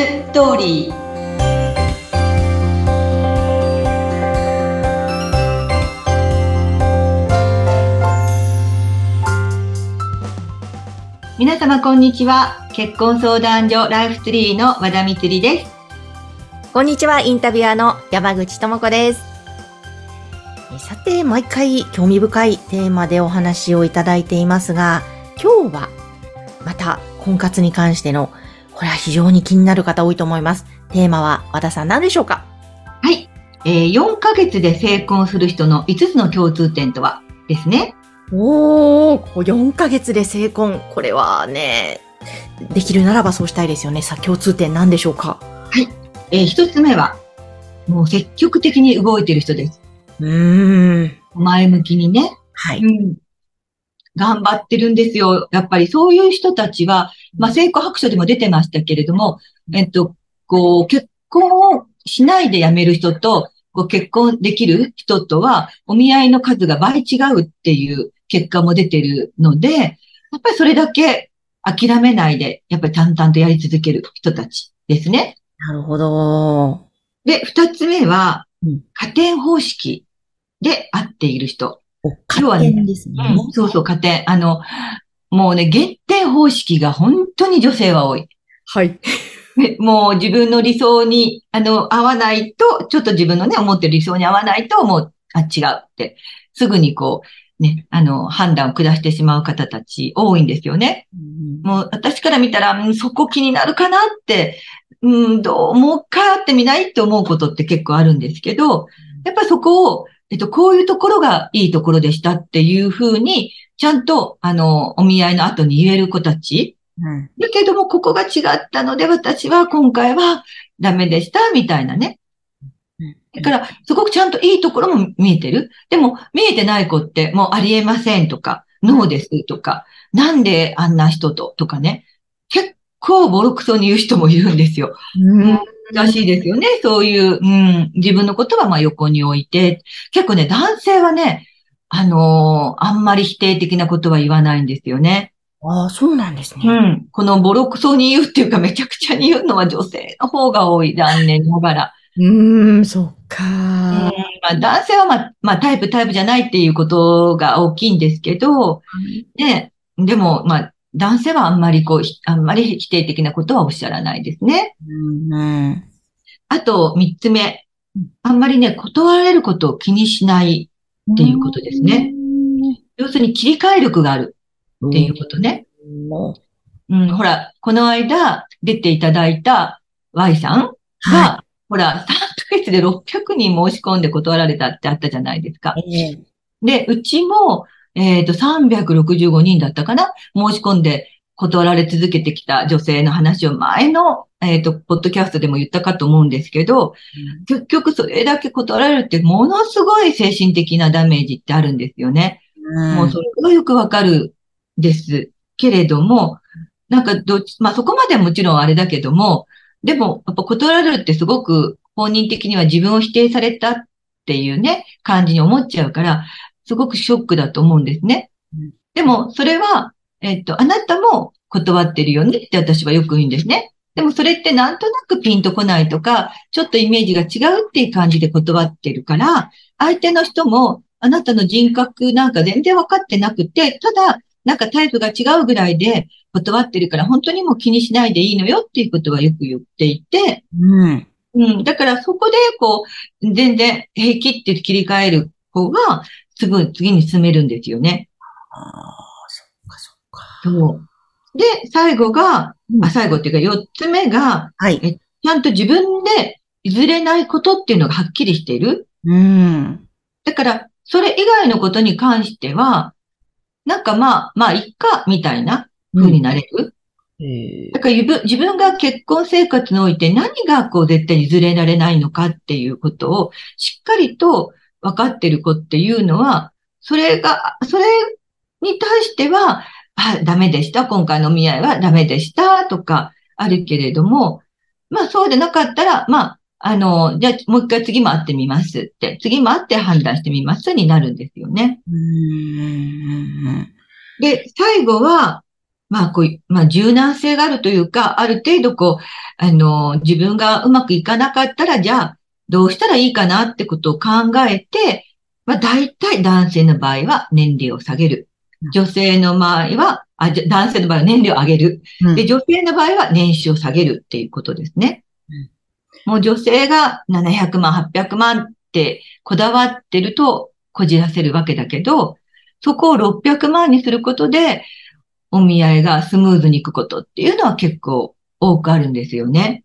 ストーリー皆様こんにちは結婚相談所ライフツリーの和田光ですこんにちは、インタビュアーの山口智子です。さて、毎回興味深いテーマでお話をいただいていますが、今日はまた婚活に関しての、これは非常に気になる方多いと思います。テーマは和田さん何でしょうか？はい、えー、4ヶ月で成婚する人の5つの共通点とはですね。おー、4ヶ月で成婚。これはね、できるならばそうしたいですよね。さあ、共通点何でしょうか？はい。えー、一つ目は、もう積極的に動いてる人です。うん。前向きにね。はい。うん。頑張ってるんですよ。やっぱりそういう人たちは、まあ、成功白書でも出てましたけれども、えっと、こう、結婚をしないで辞める人と、こう結婚できる人とは、お見合いの数が倍違うっていう結果も出てるので、やっぱりそれだけ諦めないで、やっぱり淡々とやり続ける人たちですね。なるほど。で、二つ目は、加点方式で合っている人。加点ですね、うん。そうそう、加点。あの、もうね、減点方式が本当に女性は多い。はい。もう自分の理想に、あの、合わないと、ちょっと自分のね、思ってる理想に合わないと、もう、あ、違うって、すぐにこう、ね、あの、判断を下してしまう方たち多いんですよね。うん、もう私から見たら、うん、そこ気になるかなってうん、どう、もう一回会ってみないって思うことって結構あるんですけど、やっぱりそこを、えっと、こういうところがいいところでしたっていうふうに、ちゃんと、あの、お見合いの後に言える子たち。うん、だけども、ここが違ったので、私は今回はダメでした、みたいなね。だから、すごくちゃんといいところも見えてる。でも、見えてない子って、もうありえませんとか、ノーですとか、なんであんな人と、とかね。結構ボロクソに言う人もいるんですよ。うん。難しいですよね。そういう、うん、自分のことはまあ横に置いて。結構ね、男性はね、あのー、あんまり否定的なことは言わないんですよね。ああ、そうなんですね。うん。このボロクソに言うっていうか、めちゃくちゃに言うのは女性の方が多い、残念ながら。うーん、そっか。まあ、男性はまあ、まあ、タイプタイプじゃないっていうことが大きいんですけど、ね、でも、まあ、男性はあんまりこう、あんまり否定的なことはおっしゃらないですね。うん、あと、三つ目。あんまりね、断られることを気にしないっていうことですね。要するに切り替え力があるっていうことね。うん、ほら、この間出ていただいた Y さんが、はい、ほら、3ヶ月で600人申し込んで断られたってあったじゃないですか。えー、で、うちもえっ、ー、と、365人だったかな？申し込んで断られ続けてきた女性の話を前の、えっ、ー、と、ポッドキャストでも言ったかと思うんですけど、うん、結局それだけ断られるってものすごい精神的なダメージってあるんですよね。うん、もうそれがよくわかるです。けれども、なんかどっち、まあそこまではもちろんあれだけども、でも、やっぱ断られるってすごく本人的には自分を否定されたっていうね、感じに思っちゃうから、すごくショックだと思うんですね。でも、それは、えっと、あなたも断ってるよねって私はよく言うんですね。でもそれってなんとなくピンとこないとか、ちょっとイメージが違うっていう感じで断ってるから、相手の人もあなたの人格なんか全然分かってなくて、ただ、なんかタイプが違うぐらいで断ってるから、本当にもう気にしないでいいのよっていうことはよく言っていて、うん。うん。だからそこで、こう、全然平気って切り替える方が、すぐ次に進めるんですよね。ああ、そっかそっか。そう。で、最後が、うん、あ、最後っていうか四つ目が、はい。え、ちゃんと自分で譲れないことっていうのがはっきりしている。うん。だから、それ以外のことに関しては、なんかまあ、まあ、いっか、みたいな風になれる。うん、だから自分が結婚生活において何がこう絶対譲れられないのかっていうことをしっかりと分かってる子っていうのは、それが、それに対しては、あ、ダメでした。今回の見合いはダメでした。とか、あるけれども、まあそうでなかったら、まあ、あの、じゃあもう一回次も会ってみますって、次も会って判断してみますになるんですよね。うんで、最後は、まあ、こういう、まあ、柔軟性があるというか、ある程度こう、あの、自分がうまくいかなかったら、じゃあ、どうしたらいいかなってことを考えて、まあ、大体男性の場合は年齢を下げる。女性の場合は、あ男性の場合は年齢を上げる。で、女性の場合は年収を下げるっていうことですね。もう女性が700万、800万ってこだわってるとこじらせるわけだけど、そこを600万にすることで、お見合いがスムーズにいくことっていうのは結構多くあるんですよね。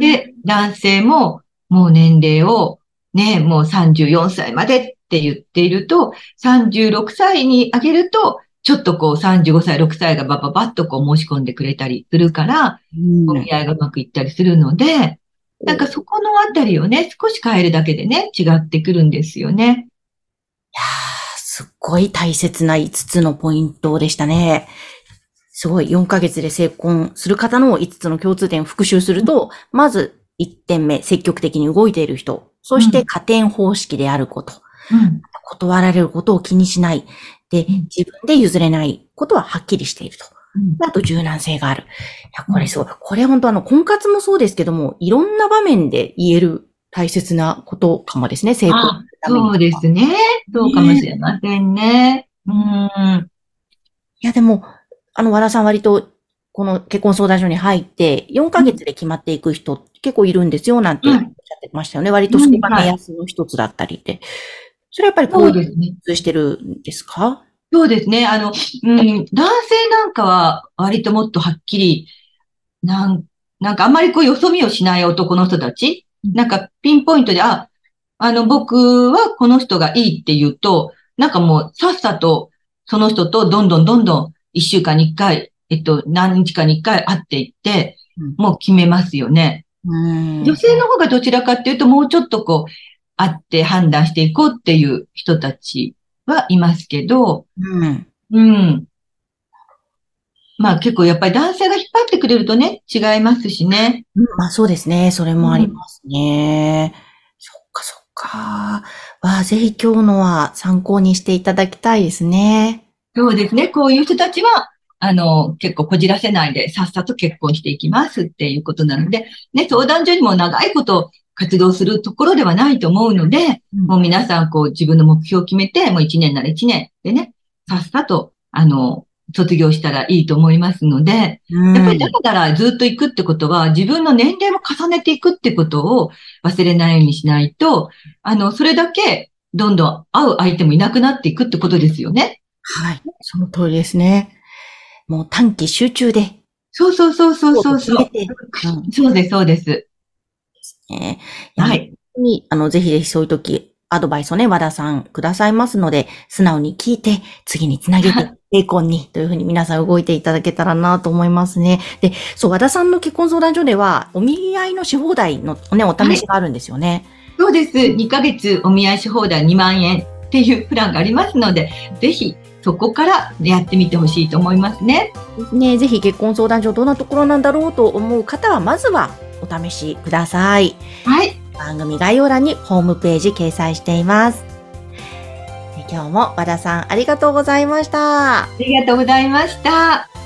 で、男性ももう年齢をね、もう34歳までって言っていると、36歳に上げると、ちょっとこう35歳、6歳がバババッとこう申し込んでくれたりするから、お見合いがうまくいったりするので、なんかそこのあたりをね、少し変えるだけでね、違ってくるんですよね。いやー、すっごい大切な5つのポイントでしたね。すごい、4ヶ月で成婚する方の5つの共通点を復習すると、まず1点目、積極的に動いている人。そして加点方式であること。うん、断られることを気にしない。で、自分で譲れないことははっきりしていると。あと柔軟性がある。いや、これすごい。これ本当あの、婚活もそうですけども、いろんな場面で言える大切なことかもですね、成功そうですね。そうかもしれませんね。うん。いや、でも、あの、和田さん割と、この結婚相談所に入って、4ヶ月で決まっていく人結構いるんですよ、なんておっしゃってましたよね。割とそこが目安の一つだったりで。それはやっぱりこういう通してるんですか？そうですね。あの、うん、男性なんかは割ともっとはっきり、なん、なんかあんまりこうよそ見をしない男の人たち、なんかピンポイントで、あ、あの、僕はこの人がいいって言うと、なんかもうさっさとその人とどんどんどんどん一週間に一回、えっと、何日かに一回会っていって、もう決めますよね。女性の方がどちらかっていうと、もうちょっとこう、会って判断していこうっていう人たちはいますけど、うん。うん。まあ結構やっぱり男性が引っ張ってくれるとね、違いますしね。うん、まあそうですね。それもありますね。うん、そっかそっか。わあ、ぜひ今日のは参考にしていただきたいですね。そうですね。こういう人たちは、あの、結構こじらせないでさっさと結婚していきますっていうことなので、ね、相談所にも長いこと活動するところではないと思うので、うん、もう皆さんこう自分の目標を決めて、もう1年なら1年でね、さっさと、あの、卒業したらいいと思いますので、うん、やっぱりだからずっと行くってことは、自分の年齢も重ねていくってことを忘れないようにしないと、あの、それだけどんどん会う相手もいなくなっていくってことですよね。はい。その通りですね。もう短期集中で。そうそうそうそうそうそう。うん、そうです、そうです。ね。はい。に、あの、ぜひぜひそういう時、アドバイスをね、和田さんくださいますので、素直に聞いて、次につなげて、成婚に、というふうに皆さん動いていただけたらなと思いますね。で、そう、和田さんの結婚相談所では、お見合いのし放題のね、お試しがあるんですよね。はい、そうです。2ヶ月お見合いし放題2万円っていうプランがありますので、ぜひ、そこからやってみてほしいと思いますね。ね、ぜひ結婚相談所どんなところなんだろうと思う方は、まずはお試しください。はい。番組概要欄にホームページ掲載しています。今日も和田さんありがとうございました。ありがとうございました。